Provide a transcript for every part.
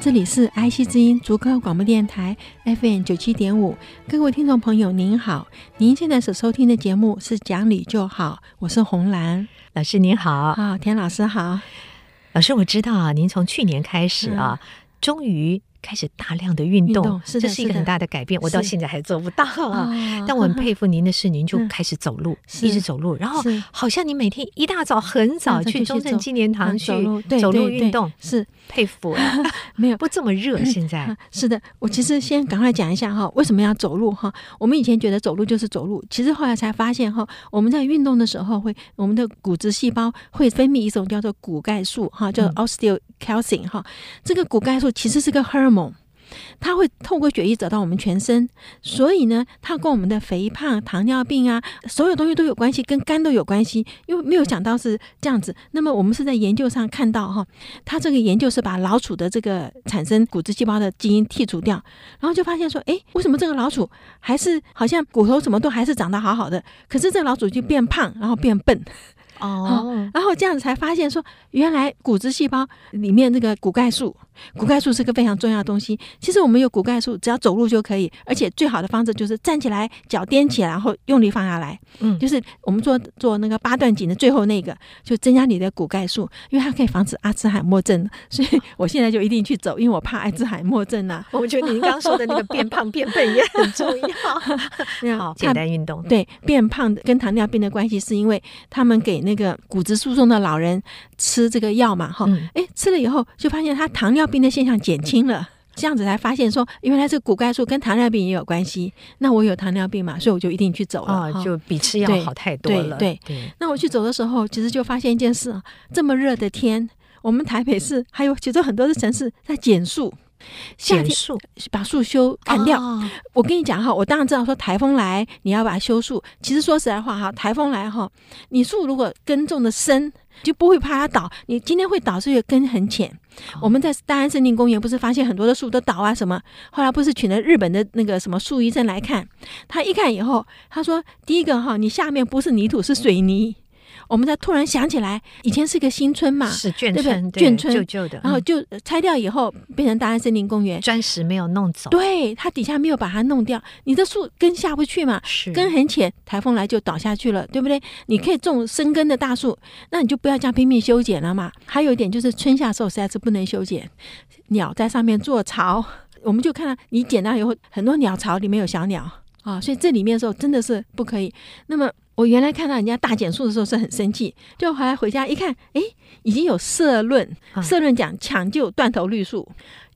这里是 IC 之音足科广播电台 FM 九七点五，各位听众朋友您好，您现在所收听的节目是《讲理就好》，我是红兰老师您好，啊、哦、田老师好，老师我知道啊，您从去年开始啊，嗯、终于。开始大量的运动，运动是这是一个很大的改变。我到现在还做不到啊！但我很佩服您的是，您就开始走路，一直走路，然后好像你每天一大早很早去中正纪念堂去走路运动，是佩服啊！没有不这么热，现在是的。我其实先赶快讲一下哈，为什么要走路哈？我们以前觉得走路就是走路，其实后来才发现哈，我们在运动的时候会，我们的骨质细胞会分泌一种叫做骨钙素哈，叫 osteocalcin 哈，这个骨钙素其实是个荷尔蒙。它会透过血液走到我们全身，所以呢，它跟我们的肥胖、糖尿病啊，所有东西都有关系，跟肝都有关系。因为没有想到是这样子。那么我们是在研究上看到哈，它这个研究是把老鼠的这个产生骨质细胞的基因剔除掉，然后就发现说，哎，为什么这个老鼠还是好像骨头什么都还是长得好好的，可是这个老鼠就变胖，然后变笨。哦，然后这样子才发现说，原来骨质细胞里面那个骨钙素，骨钙素是个非常重要的东西。其实我们有骨钙素，只要走路就可以，而且最好的方式就是站起来，脚踮起来，然后用力放下来。嗯，就是我们做做那个八段锦的最后那个，就增加你的骨钙素，因为它可以防止阿兹海默症。所以我现在就一定去走，因为我怕阿兹海默症呐、啊。我觉得您刚刚说的那个变胖变笨也很 重要。好，简单运动。对，变胖跟糖尿病的关系是因为他们给。那个骨质疏松的老人吃这个药嘛，哈、嗯，哎，吃了以后就发现他糖尿病的现象减轻了，这样子才发现说，原来这个骨钙素跟糖尿病也有关系。那我有糖尿病嘛，所以我就一定去走了，哦、就比吃药好太多了。对对，对，那我去走的时候，其实就发现一件事啊，这么热的天，我们台北市还有其实很多的城市在减速。减树，把树修砍掉。哦、我跟你讲哈，我当然知道说台风来你要把它修树。其实说实在话哈，台风来哈，你树如果根种的深，就不会怕它倒。你今天会倒是因为根很浅。哦、我们在大安森林公园不是发现很多的树都倒啊什么？后来不是请了日本的那个什么树医生来看，他一看以后，他说第一个哈，你下面不是泥土是水泥。我们才突然想起来，以前是个新村嘛，是眷村，眷村旧旧的，然后就拆掉以后变成大安森林公园，砖石没有弄走，对，它底下没有把它弄掉，你的树根下不去嘛，是。根很浅，台风来就倒下去了，对不对？你可以种深根的大树，那你就不要这样拼命修剪了嘛。还有一点就是春夏时候实在是不能修剪，鸟在上面做巢，我们就看到你剪到以后，很多鸟巢里面有小鸟啊、哦，所以这里面的时候真的是不可以。那么。我原来看到人家大减速的时候是很生气，就后来回家一看，哎，已经有社论，社论讲抢救断头绿树，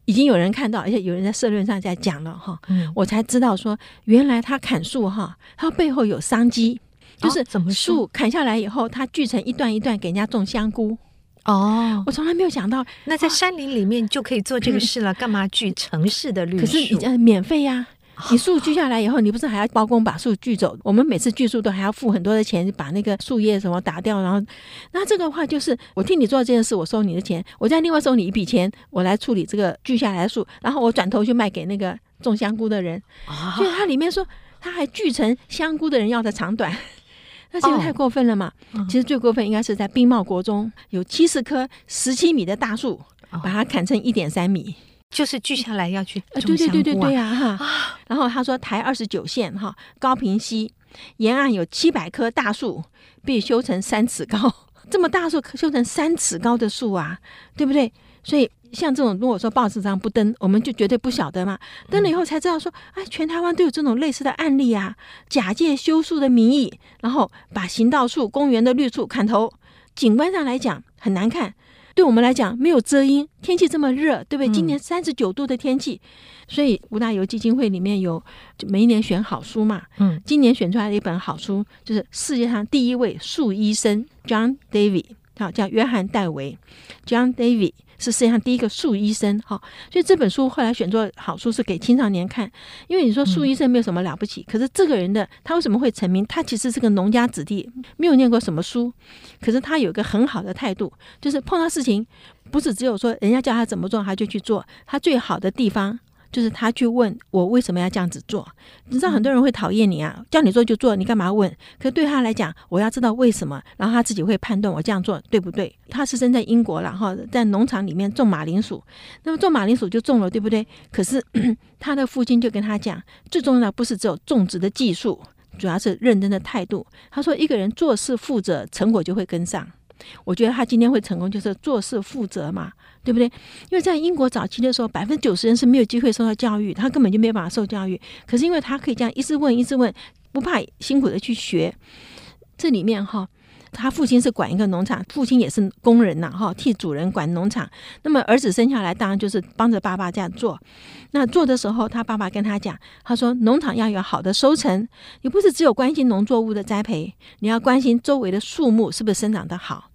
已经有人看到，而且有人在社论上在讲了哈，我才知道说，原来他砍树哈，他背后有商机，就是树砍下来以后，他锯成一段一段给人家种香菇。哦，我从来没有想到，那在山林里面就可以做这个 事了，干嘛锯城市的绿树？可是呃，免费呀。你树锯下来以后，你不是还要包工把树锯走？我们每次锯树都还要付很多的钱，把那个树叶什么打掉，然后，那这个话就是我替你做这件事，我收你的钱，我再另外收你一笔钱，我来处理这个锯下来的树，然后我转头去卖给那个种香菇的人。所以它里面说，他还锯成香菇的人要的长短，那这个太过分了嘛？其实最过分应该是在冰帽国中有七十棵十七米的大树，把它砍成一点三米。就是锯下来要去啊，对对对对对啊哈！然后他说台二十九线哈高屏溪沿岸有七百棵大树被修成三尺高，这么大树修成三尺高的树啊，对不对？所以像这种如果说报纸上不登，我们就绝对不晓得嘛。登了以后才知道说，哎，全台湾都有这种类似的案例啊，假借修树的名义，然后把行道树、公园的绿树砍头，景观上来讲很难看。对我们来讲没有遮阴，天气这么热，对不对？今年三十九度的天气，嗯、所以吴大猷基金会里面有每一年选好书嘛。嗯，今年选出来的一本好书就是世界上第一位树医生 John David，好叫约翰戴维。John David 是世界上第一个树医生哈。所以这本书后来选作好书是给青少年看，因为你说树医生没有什么了不起，可是这个人的他为什么会成名？他其实是个农家子弟，没有念过什么书，可是他有一个很好的态度，就是碰到事情不是只有说人家叫他怎么做他就去做，他最好的地方。就是他去问我为什么要这样子做，你知道很多人会讨厌你啊，叫你做就做，你干嘛问？可对他来讲，我要知道为什么，然后他自己会判断我这样做对不对。他是生在英国，然后在农场里面种马铃薯，那么种马铃薯就种了，对不对？可是 他的父亲就跟他讲，最重要的不是只有种植的技术，主要是认真的态度。他说，一个人做事负责，成果就会跟上。我觉得他今天会成功，就是做事负责嘛。对不对？因为在英国早期的时候，百分之九十人是没有机会受到教育，他根本就没有办法受教育。可是因为他可以这样一直问，一直问，不怕辛苦的去学。这里面哈，他父亲是管一个农场，父亲也是工人呐，哈，替主人管农场。那么儿子生下来，当然就是帮着爸爸这样做。那做的时候，他爸爸跟他讲，他说农场要有好的收成，你不是只有关心农作物的栽培，你要关心周围的树木是不是生长得好。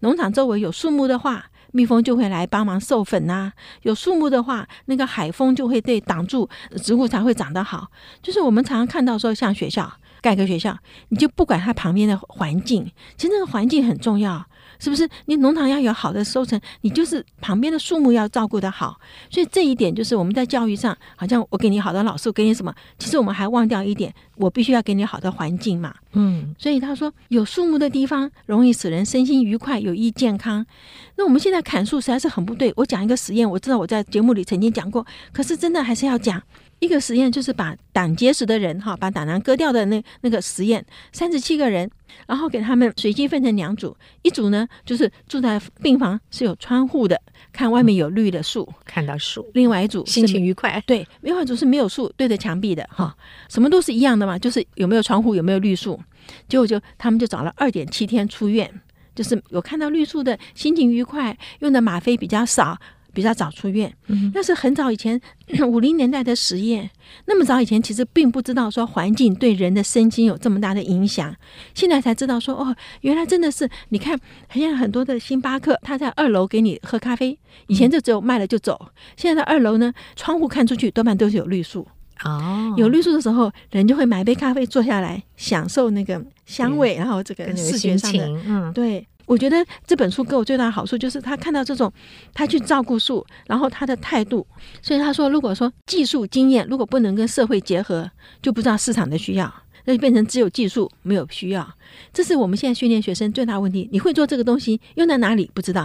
农场周围有树木的话。蜜蜂就会来帮忙授粉呐、有树木的话，那个海风就会被挡住，植物才会长得好。就是我们常常看到说，像学校盖个学校，你就不管它旁边的环境，其实那个环境很重要。是不是你农场要有好的收成？你就是旁边的树木要照顾得好。所以这一点就是我们在教育上，好像我给你好的老师，我给你什么？其实我们还忘掉一点，我必须要给你好的环境嘛。嗯，所以他说有树木的地方容易使人身心愉快、有益健康。那我们现在砍树实在是很不对。我讲一个实验，我知道我在节目里曾经讲过，可是真的还是要讲。一个实验就是把胆结石的人哈，把胆囊割掉的那那个实验，三十七个人，然后给他们随机分成两组，一组呢就是住在病房是有窗户的，看外面有绿的树，看到树；另外一组心情愉快，对，另外一组是没有树，对着墙壁的哈，什么都是一样的嘛，就是有没有窗户，有没有绿树，结果就他们就找了二点七天出院，就是有看到绿树的，心情愉快，用的吗啡比较少。比较早出院，那是很早以前 五零年代的实验。那么早以前，其实并不知道说环境对人的身心有这么大的影响。现在才知道说，哦，原来真的是。你看，现在很多的星巴克，他在二楼给你喝咖啡，以前就只有卖了就走。现在的二楼呢，窗户看出去多半都是有绿树。哦，有绿树的时候，人就会买杯咖啡坐下来，享受那个香味，然后这个视觉上的，嗯，对。我觉得这本书给我最大的好处就是他看到这种，他去照顾树，然后他的态度。所以他说，如果说技术经验如果不能跟社会结合，就不知道市场的需要，那就变成只有技术没有需要。这是我们现在训练学生最大问题。你会做这个东西，用在哪里不知道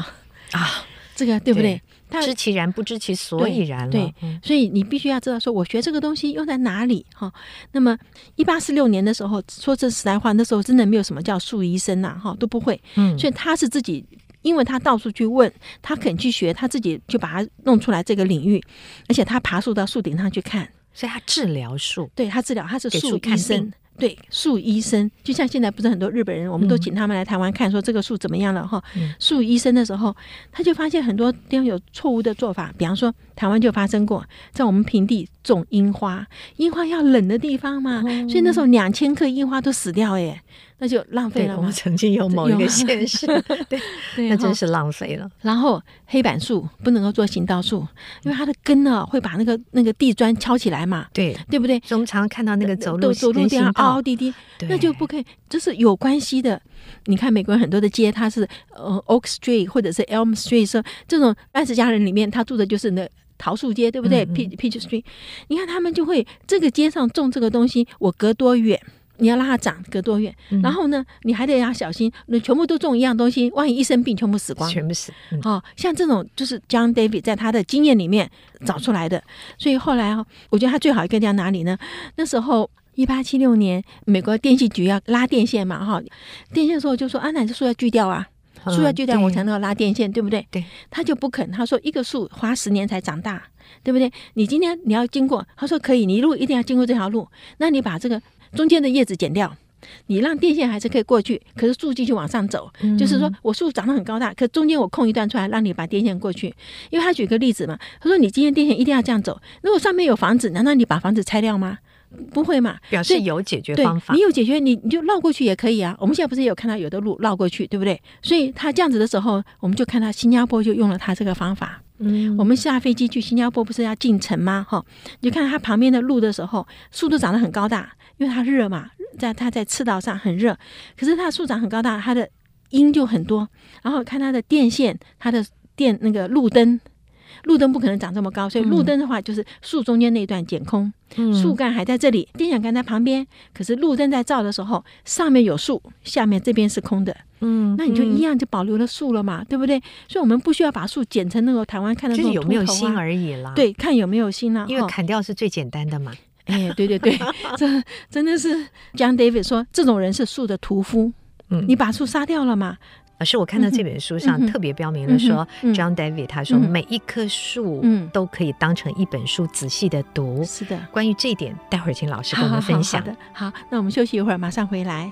啊？这个对不对？知其然，不知其所以然了。对，对，所以你必须要知道，说我学这个东西用在哪里哈。那么，一八四六年的时候，说这实在话，那时候真的没有什么叫树医生呐，哈，都不会。嗯，所以他是自己，因为他到处去问，他肯去学，他自己就把它弄出来这个领域，而且他爬树到树顶上去看，所以他治疗树，对他治疗，他是树医生。对树医生，就像现在不是很多日本人，我们都请他们来台湾看，说这个树怎么样了哈。树、嗯、医生的时候，他就发现很多地方有错误的做法，比方说台湾就发生过，在我们平地种樱花，樱花要冷的地方嘛，嗯、所以那时候两千棵樱花都死掉耶。那就浪费了。我们曾经有某一个县市，对，那真是浪费了。然后黑板树不能够做行道树，因为它的根呢会把那个那个地砖敲起来嘛，对，对不对？我们常常看到那个走路走路这样凹凹滴滴，那就不可以，这是有关系的。你看美国人很多的街，它是呃 Oak Street 或者是 Elm Street，说这种安息家人里面，他住的就是那桃树街，对不对？Peach Peach Street，你看他们就会这个街上种这个东西，我隔多远？你要让它长隔多远？嗯、然后呢，你还得要小心，你全部都种一样东西，万一一生病，全部死光，全部死。嗯、哦，像这种就是 John David 在他的经验里面找出来的。嗯、所以后来啊，我觉得他最好一个在哪里呢？那时候一八七六年，美国电信局要拉电线嘛，哈，电线的时候就说啊，那这树要锯掉啊，树要锯掉，我才能够拉电线，嗯、对不对？对，他就不肯，他说一个树花十年才长大，对不对？你今天你要经过，他说可以，你一路一定要经过这条路，那你把这个。中间的叶子剪掉，你让电线还是可以过去，可是树继续往上走。嗯、就是说我树长得很高大，可中间我空一段出来，让你把电线过去。因为他举个例子嘛，他说你今天电线一定要这样走，如果上面有房子，难道你把房子拆掉吗？不会嘛？表示有解决方法。你有解决，你你就绕过去也可以啊。我们现在不是有看到有的路绕过去，对不对？所以他这样子的时候，我们就看到新加坡就用了他这个方法。嗯，我们下飞机去新加坡不是要进城吗？哈，你就看到他旁边的路的时候，树都长得很高大，因为它热嘛，在它在赤道上很热。可是它的树长很高大，它的阴就很多。然后看它的电线，它的电那个路灯。路灯不可能长这么高，所以路灯的话就是树中间那段剪空，嗯、树干还在这里，电线杆在旁边。可是路灯在照的时候，上面有树，下面这边是空的。嗯，那你就一样就保留了树了嘛，嗯、对不对？所以我们不需要把树剪成那个台湾看的那种有没有心而已啦。对，看有没有心啦。因为砍掉是最简单的嘛。哎，对对对，这真的是 John David 说，这种人是树的屠夫。嗯，你把树杀掉了嘛？老师，我看到这本书上特别标明了说，John David 他说每一棵树都可以当成一本书仔细的读。是的，关于这一点，待会儿请老师跟我们分享。好的，好，那我们休息一会儿，马上回来。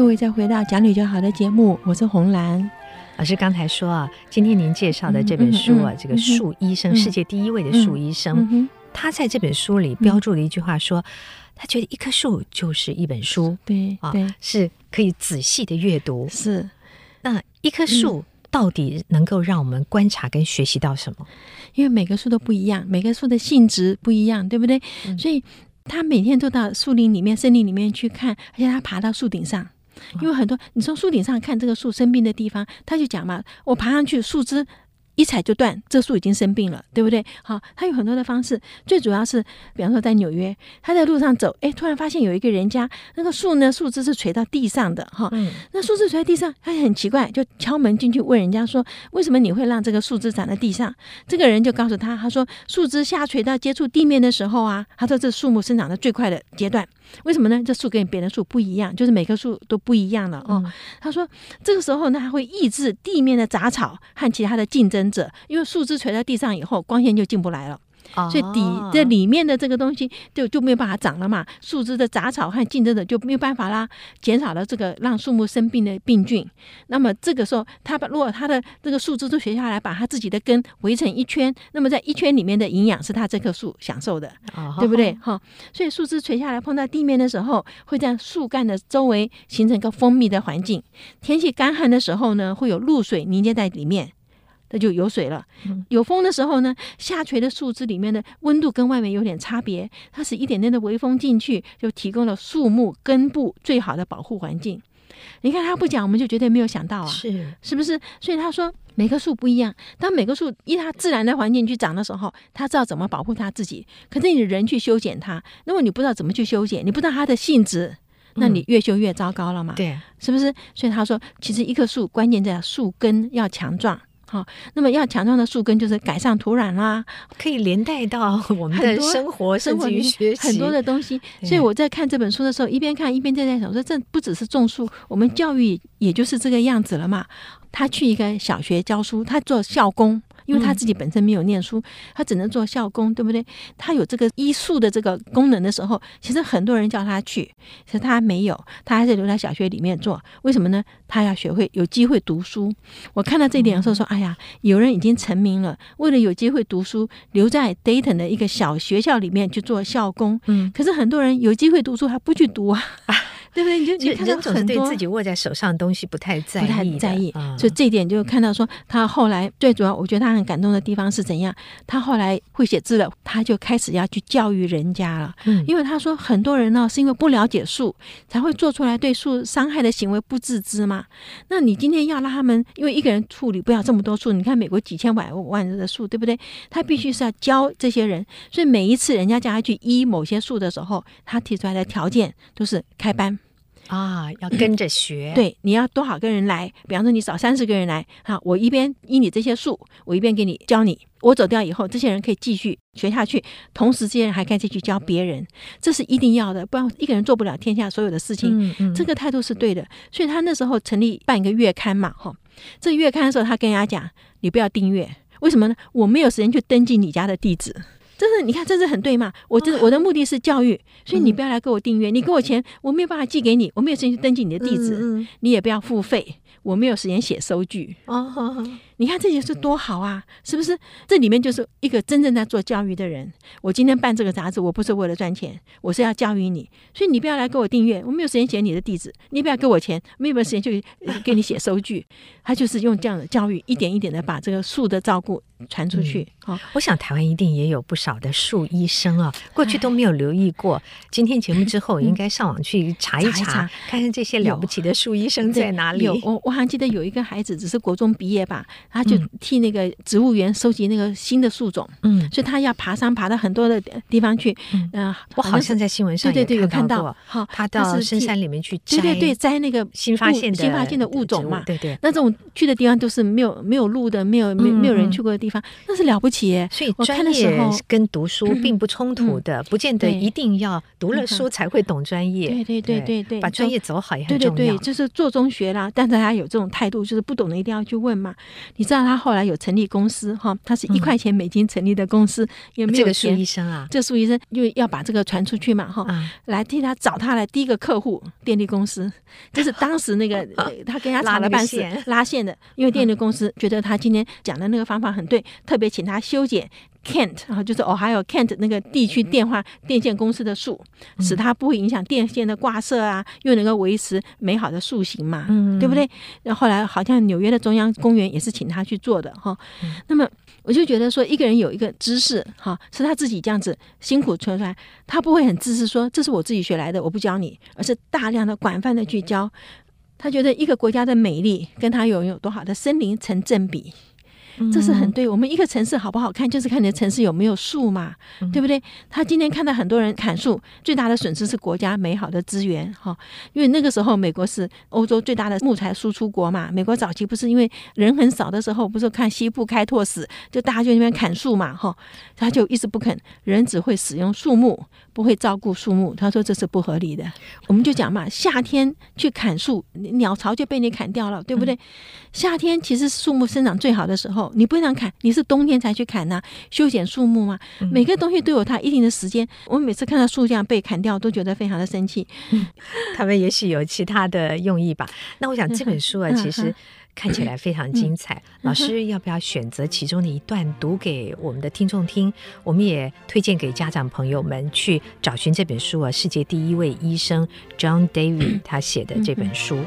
各位再回到讲理就好的节目，我是红兰老师。刚才说啊，今天您介绍的这本书啊，嗯嗯嗯、这个树医生，嗯、世界第一位的树医生，他在这本书里标注了一句话说，他觉得一棵树就是一本书，对啊，是可以仔细的阅读。是，那一棵树到底能够让我们观察跟学习到什么？因为每个树都不一样，每个树的性质不一样，对不对？嗯、所以他每天都到树林里面、森林里面去看，而且他爬到树顶上。因为很多，你从树顶上看这个树生病的地方，他就讲嘛，我爬上去，树枝。一踩就断，这树已经生病了，对不对？好，他有很多的方式，最主要是，比方说在纽约，他在路上走，哎，突然发现有一个人家那个树呢，树枝是垂到地上的，哈，嗯，那树枝垂在地上，他很奇怪，就敲门进去问人家说，为什么你会让这个树枝长在地上？这个人就告诉他，他说树枝下垂到接触地面的时候啊，他说这树木生长的最快的阶段，为什么呢？这树跟别的树不一样，就是每棵树都不一样了哦。嗯，他说这个时候呢，它会抑制地面的杂草和其他的竞争者，因为树枝垂在地上以后，光线就进不来了。所以底这里面的这个东西就就没有办法长了嘛，树枝的杂草和竞争者就没有办法啦，减少了这个让树木生病的病菌。那么这个时候，它把如果它的这个树枝都垂下来，把它自己的根围成一圈，那么在一圈里面的营养是它这棵树享受的，对不对？哈，所以树枝垂下来碰到地面的时候，会在树干的周围形成一个封闭的环境。天气干旱的时候呢，会有露水凝结在里面。那就有水了。有风的时候呢，下垂的树枝里面的温度跟外面有点差别，它是一点点的微风进去，就提供了树木根部最好的保护环境。你看他不讲，我们就绝对没有想到啊，是是不是？所以他说每棵树不一样，当每棵树依它自然的环境去长的时候，它知道怎么保护它自己。可是你人去修剪它，那么你不知道怎么去修剪，你不知道它的性质，那你越修越糟糕了嘛？对，是不是？所以他说，其实一棵树关键在树根要强壮。好，那么要强壮的树根就是改善土壤啦，可以连带到我们的生活，生活于学习很多的东西。所以我在看这本书的时候，一边看一边在在想说，这不只是种树，我们教育也就是这个样子了嘛。他去一个小学教书，他做校工。因为他自己本身没有念书，他只能做校工，对不对？他有这个医术的这个功能的时候，其实很多人叫他去，其实他没有，他还是留在小学里面做。为什么呢？他要学会有机会读书。我看到这一点的时候说，哎呀，有人已经成名了，为了有机会读书，留在 Dayton 的一个小学校里面去做校工。嗯，可是很多人有机会读书，他不去读啊。对不对？你就你看到很多自己握在手上的东西不太在意，不太在意。所以这一点就看到说，他后来最主要，我觉得他很感动的地方是怎样？他后来会写字了，他就开始要去教育人家了。嗯，因为他说很多人呢是因为不了解树，才会做出来对树伤害的行为不自知嘛。那你今天要让他们，因为一个人处理不了这么多树，你看美国几千万万的树，对不对？他必须是要教这些人，所以每一次人家叫他去医某些树的时候，他提出来的条件都是开班。啊，要跟着学。对，你要多少个人来？比方说，你找三十个人来，好，我一边依你这些数，我一边给你教你。我走掉以后，这些人可以继续学下去，同时这些人还可以继续教别人，这是一定要的，不然一个人做不了天下所有的事情。嗯嗯，这个态度是对的。所以他那时候成立办一个月刊嘛，哈，这月刊的时候，他跟人家讲，你不要订阅，为什么呢？我没有时间去登记你家的地址。这是你看，这是很对嘛？我这我的目的是教育，所以你不要来给我订阅，你给我钱，我没有办法寄给你，我没有时间去登记你的地址，你也不要付费，我没有时间写收据。你看这些是多好啊，是不是？这里面就是一个真正在做教育的人。我今天办这个杂志，我不是为了赚钱，我是要教育你。所以你不要来给我订阅，我没有时间写你的地址，你不要给我钱，没有时间去给你写收据。他就是用这样的教育，一点一点的把这个树的照顾传出去。好、嗯，我想台湾一定也有不少的树医生啊，过去都没有留意过。今天节目之后，应该上网去查一查，查一查看看这些了不起的树医生在哪里。有，我我还记得有一个孩子只是国中毕业吧。他就替那个植物园收集那个新的树种，嗯，所以他要爬山爬到很多的地方去，嗯，我好像在新闻上对对对有看到，好，他到深山里面去摘，对对对，摘那个新发现的新发现的物种嘛，对对，那这种去的地方都是没有没有路的，没有没没有人去过的地方，那是了不起耶。所以专业跟读书并不冲突的，不见得一定要读了书才会懂专业，对对对对对，把专业走好也很重要，对对对，就是做中学啦，但是他有这种态度，就是不懂的一定要去问嘛，你知道他。后来有成立公司哈，他是一块钱美金成立的公司，也没有钱。这个苏医生啊，这苏医生就要把这个传出去嘛哈，来替他找他的第一个客户，电力公司，就是当时那个 他跟他吵了半死，拉线的，因为电力公司觉得他今天讲的那个方法很对，特别请他修剪。Kent，然后就是哦，还有 Kent 那个地区电话电线公司的树，使它不会影响电线的挂设啊，又能够维持美好的树形嘛，嗯，对不对？然后后来好像纽约的中央公园也是请他去做的哈。那么我就觉得说，一个人有一个知识哈，是他自己这样子辛苦存出来，他不会很自私说这是我自己学来的，我不教你，而是大量的广泛的去教。他觉得一个国家的美丽跟他拥有多好的森林成正比。这是很对，我们一个城市好不好看，就是看你的城市有没有树嘛，对不对？他今天看到很多人砍树，最大的损失是国家美好的资源哈，因为那个时候美国是欧洲最大的木材输出国嘛。美国早期不是因为人很少的时候，不是看西部开拓史，就大家就那边砍树嘛哈，他就一直不肯，人只会使用树木，不会照顾树木。他说这是不合理的。我们就讲嘛，夏天去砍树，鸟巢就被你砍掉了，对不对？夏天其实树木生长最好的时候。你不想砍，你是冬天才去砍呢、修剪树木吗？每个东西都有它一定的时间。我每次看到树这样被砍掉，都觉得非常的生气。他们也许有其他的用意吧。那我想这本书啊，其实看起来非常精彩。老师要不要选择其中的一段读给我们的听众听？我们也推荐给家长朋友们去找寻这本书啊，世界第一位医生 John David 他写的这本书。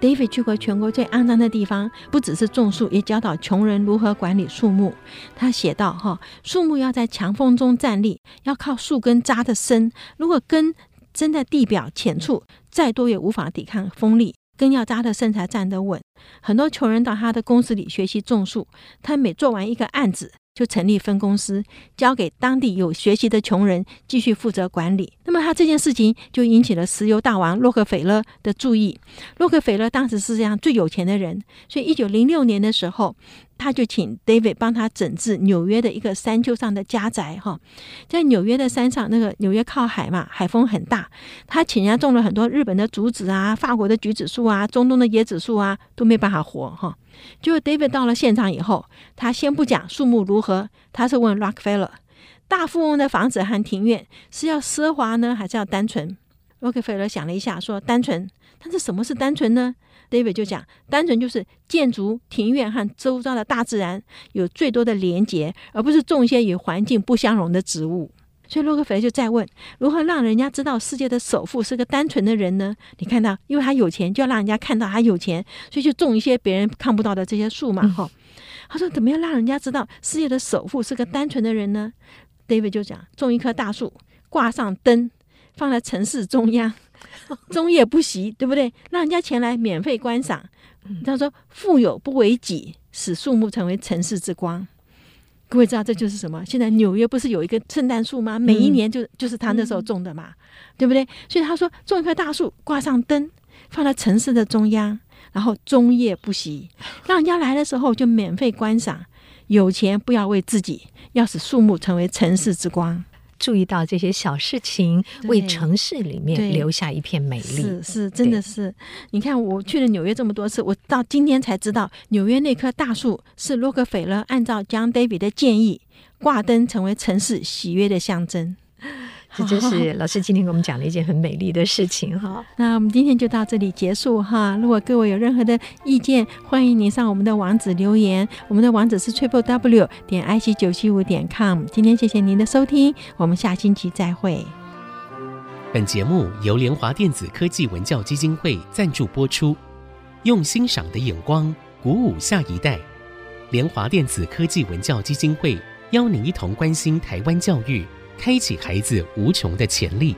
David 去过全国最肮脏的地方，不只是种树，也教导穷人如何管理树木。他写道：“哈，树木要在强风中站立，要靠树根扎得深。如果根真在地表浅处，再多也无法抵抗风力。更要扎得深才站得稳。很多穷人到他的公司里学习种树，他每做完一个案子，就成立分公司，交给当地有学习的穷人继续负责管理。那么他这件事情就引起了石油大王洛克菲勒的注意。洛克菲勒当时是世界上最有钱的人，所以一九零六年的时候，他就请 David 帮他整治纽约的一个山丘上的家宅。哈，在纽约的山上，那个纽约靠海嘛，海风很大。他请人家种了很多日本的竹子啊、法国的橘子树啊、中东的椰子树啊，都没办法活。哈。就 David 到了现场以后，他先不讲树木如何，他是问 Rockefeller，大富翁的房子和庭院是要奢华呢，还是要单纯？Rockefeller 想了一下，说：“单纯，但是什么是单纯呢？”David 就讲：“单纯就是建筑、庭院和周遭的大自然有最多的连结，而不是种一些与环境不相容的植物。”所以洛克菲勒就再问：“如何让人家知道世界的首富是个单纯的人呢？”你看到，因为他有钱，就要让人家看到他有钱，所以就种一些别人看不到的这些树嘛。哈、嗯，他说：“怎么样让人家知道世界的首富是个单纯的人呢？”David 就讲：“种一棵大树，挂上灯。”放在城市中央，终夜不息，对不对？让人家前来免费观赏。他说：“富有不为己，使树木成为城市之光。”各位知道这就是什么？现在纽约不是有一个圣诞树吗？每一年就就是他那时候种的嘛，对不对？所以他说：“种一棵大树，挂上灯，放在城市的中央，然后终夜不息，让人家来的时候就免费观赏。有钱不要为自己，要使树木成为城市之光。”注意到这些小事情，为城市里面留下一片美丽。是是，真的是。你看，我去了纽约这么多次，我到今天才知道，纽约那棵大树是洛克菲勒按照 John David 的建议挂灯，成为城市喜悦的象征。这就是老师今天给我们讲了一件很美丽的事情哈。那我们今天就到这里结束哈。如果各位有任何的意见，欢迎您上我们的网址留言。我们的网址是 triple w 点 i c 九七五点 com。今天谢谢您的收听，我们下星期再会。本节目由联华电子科技文教基金会赞助播出，用欣赏的眼光鼓舞下一代。联华电子科技文教基金会邀您一同关心台湾教育。开启孩子无穷的潜力。